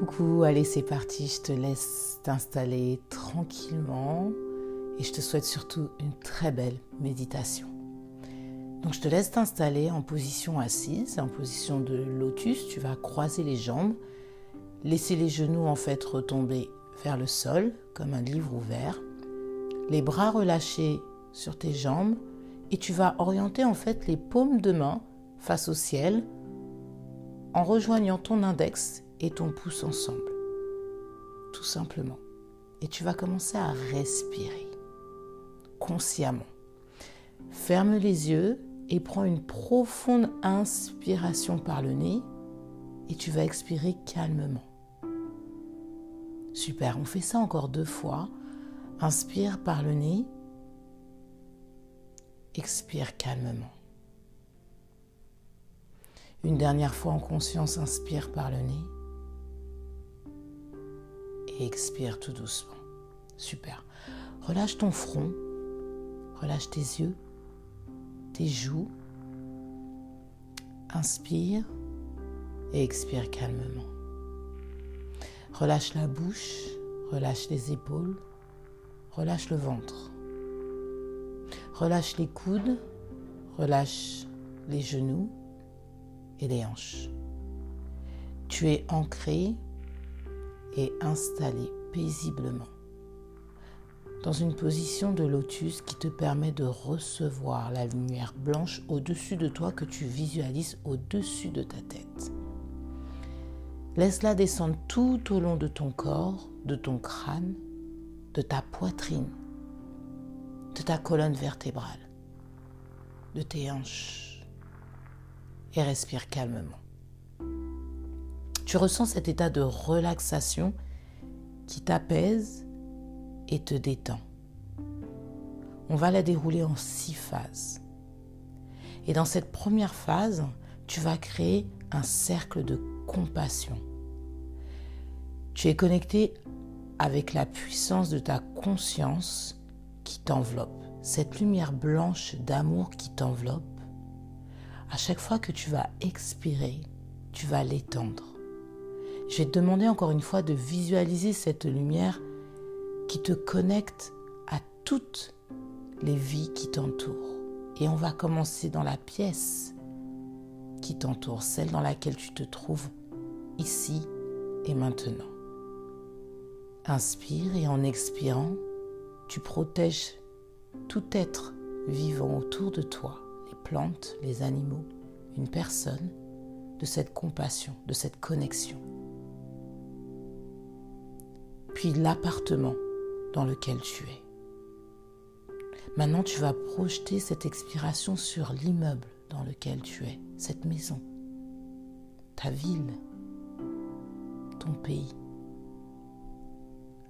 Coucou, allez c'est parti, je te laisse t'installer tranquillement et je te souhaite surtout une très belle méditation. Donc je te laisse t'installer en position assise, en position de lotus, tu vas croiser les jambes, laisser les genoux en fait retomber vers le sol comme un livre ouvert, les bras relâchés sur tes jambes et tu vas orienter en fait les paumes de main face au ciel en rejoignant ton index et ton pouce ensemble. Tout simplement. Et tu vas commencer à respirer consciemment. Ferme les yeux et prends une profonde inspiration par le nez et tu vas expirer calmement. Super, on fait ça encore deux fois. Inspire par le nez. Expire calmement. Une dernière fois en conscience, inspire par le nez expire tout doucement. Super. Relâche ton front, relâche tes yeux, tes joues. Inspire et expire calmement. Relâche la bouche, relâche les épaules, relâche le ventre. Relâche les coudes, relâche les genoux et les hanches. Tu es ancré et installé paisiblement dans une position de lotus qui te permet de recevoir la lumière blanche au-dessus de toi que tu visualises au-dessus de ta tête. Laisse-la descendre tout au long de ton corps, de ton crâne, de ta poitrine, de ta colonne vertébrale, de tes hanches et respire calmement. Tu ressens cet état de relaxation qui t'apaise et te détend. On va la dérouler en six phases. Et dans cette première phase, tu vas créer un cercle de compassion. Tu es connecté avec la puissance de ta conscience qui t'enveloppe, cette lumière blanche d'amour qui t'enveloppe. À chaque fois que tu vas expirer, tu vas l'étendre. Je vais te demander encore une fois de visualiser cette lumière qui te connecte à toutes les vies qui t'entourent. Et on va commencer dans la pièce qui t'entoure, celle dans laquelle tu te trouves ici et maintenant. Inspire et en expirant, tu protèges tout être vivant autour de toi, les plantes, les animaux, une personne, de cette compassion, de cette connexion l'appartement dans lequel tu es. Maintenant, tu vas projeter cette expiration sur l'immeuble dans lequel tu es, cette maison, ta ville, ton pays,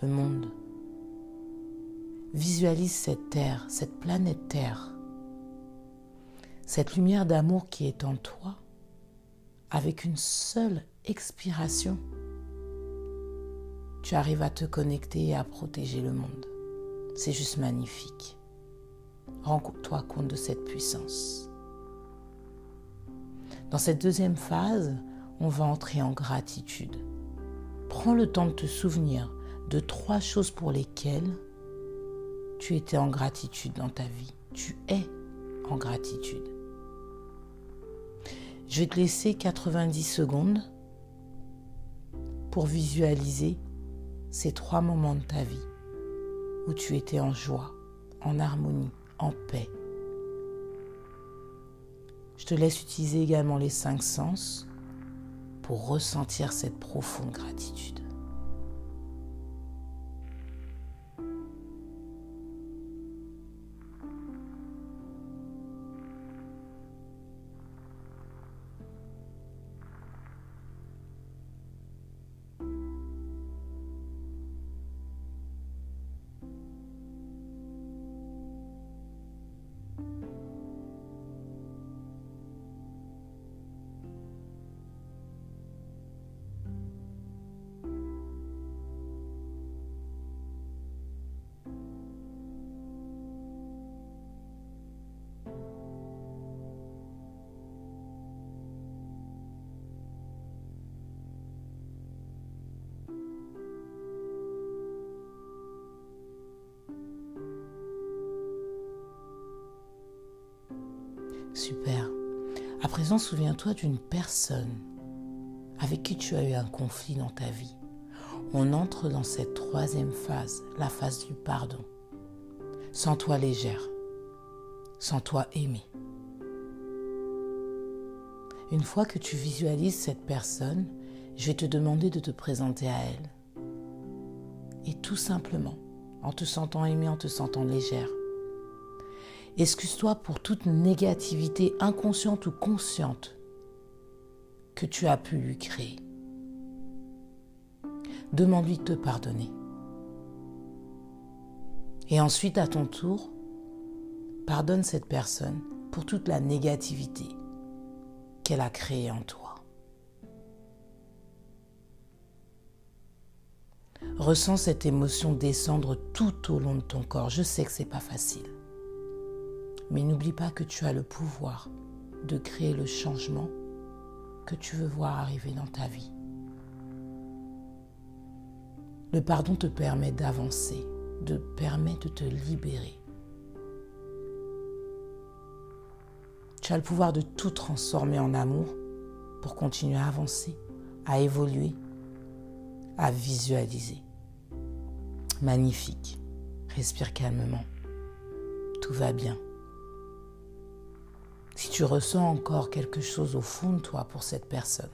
le monde. Visualise cette terre, cette planète Terre, cette lumière d'amour qui est en toi, avec une seule expiration tu arrives à te connecter et à protéger le monde. C'est juste magnifique. Rends-toi compte de cette puissance. Dans cette deuxième phase, on va entrer en gratitude. Prends le temps de te souvenir de trois choses pour lesquelles tu étais en gratitude dans ta vie. Tu es en gratitude. Je vais te laisser 90 secondes pour visualiser ces trois moments de ta vie où tu étais en joie, en harmonie, en paix. Je te laisse utiliser également les cinq sens pour ressentir cette profonde gratitude. Super. À présent, souviens-toi d'une personne avec qui tu as eu un conflit dans ta vie. On entre dans cette troisième phase, la phase du pardon. Sens-toi légère. Sens-toi aimée. Une fois que tu visualises cette personne, je vais te demander de te présenter à elle. Et tout simplement, en te sentant aimée, en te sentant légère, excuse-toi pour toute négativité inconsciente ou consciente que tu as pu lui créer. Demande-lui de te pardonner. Et ensuite, à ton tour, pardonne cette personne pour toute la négativité qu'elle a créée en toi. Ressens cette émotion descendre tout au long de ton corps. Je sais que c'est pas facile. Mais n'oublie pas que tu as le pouvoir de créer le changement que tu veux voir arriver dans ta vie. Le pardon te permet d'avancer, de permet de te libérer. Tu as le pouvoir de tout transformer en amour pour continuer à avancer, à évoluer, à visualiser. Magnifique. Respire calmement. Tout va bien. Si tu ressens encore quelque chose au fond de toi pour cette personne,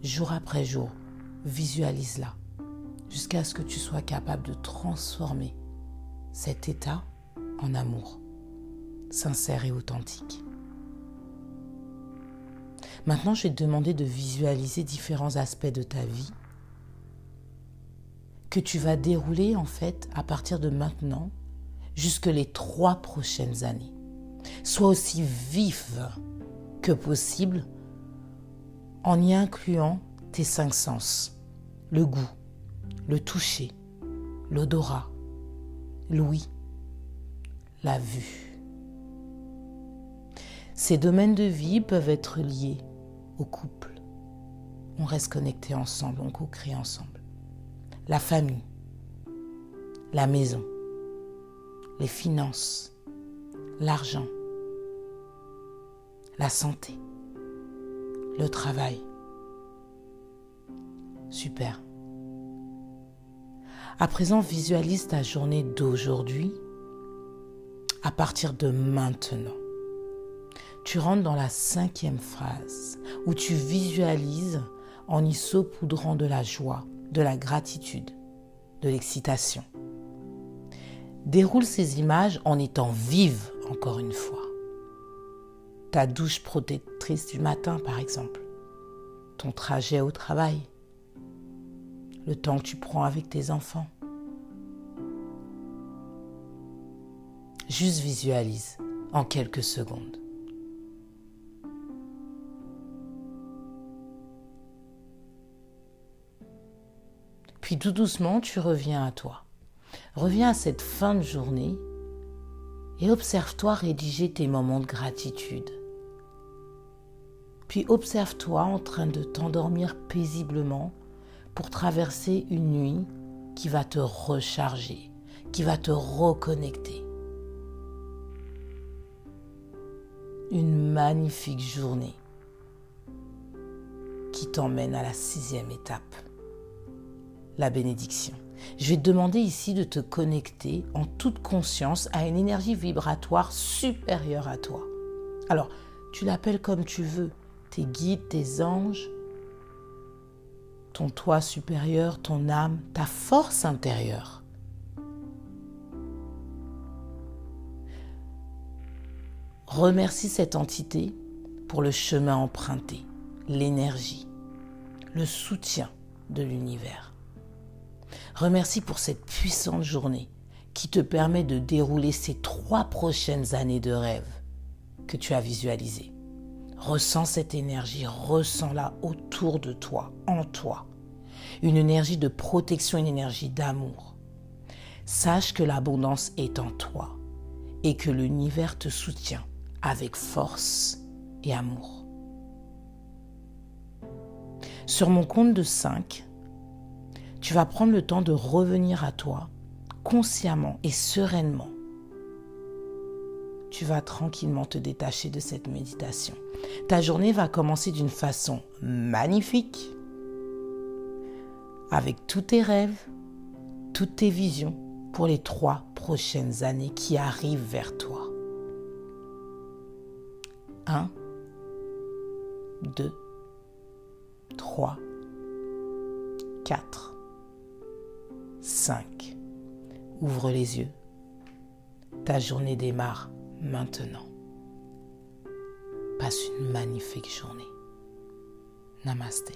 jour après jour, visualise-la jusqu'à ce que tu sois capable de transformer cet état en amour, sincère et authentique. Maintenant, je vais te demander de visualiser différents aspects de ta vie que tu vas dérouler en fait à partir de maintenant jusque les trois prochaines années. Sois aussi vif que possible en y incluant tes cinq sens, le goût, le toucher, l'odorat, l'ouïe, la vue. Ces domaines de vie peuvent être liés au couple. On reste connecté ensemble, on co-crée ensemble. La famille, la maison, les finances, l'argent, la santé, le travail. Super. À présent, visualise ta journée d'aujourd'hui à partir de maintenant. Tu rentres dans la cinquième phrase où tu visualises en y saupoudrant de la joie, de la gratitude, de l'excitation. Déroule ces images en étant vive encore une fois. Ta douche protectrice du matin, par exemple. Ton trajet au travail le temps que tu prends avec tes enfants. Juste visualise en quelques secondes. Puis tout doucement, tu reviens à toi. Reviens à cette fin de journée et observe-toi rédiger tes moments de gratitude. Puis observe-toi en train de t'endormir paisiblement pour traverser une nuit qui va te recharger, qui va te reconnecter. Une magnifique journée qui t'emmène à la sixième étape, la bénédiction. Je vais te demander ici de te connecter en toute conscience à une énergie vibratoire supérieure à toi. Alors, tu l'appelles comme tu veux, tes guides, tes anges, ton toi supérieur, ton âme, ta force intérieure. Remercie cette entité pour le chemin emprunté, l'énergie, le soutien de l'univers. Remercie pour cette puissante journée qui te permet de dérouler ces trois prochaines années de rêve que tu as visualisées. Ressens cette énergie, ressens-la autour de toi, en toi. Une énergie de protection, une énergie d'amour. Sache que l'abondance est en toi et que l'univers te soutient avec force et amour. Sur mon compte de 5, tu vas prendre le temps de revenir à toi consciemment et sereinement tu vas tranquillement te détacher de cette méditation. Ta journée va commencer d'une façon magnifique, avec tous tes rêves, toutes tes visions pour les trois prochaines années qui arrivent vers toi. 1, 2, 3, 4, 5. Ouvre les yeux. Ta journée démarre maintenant. Passe une magnifique journée. Namaste.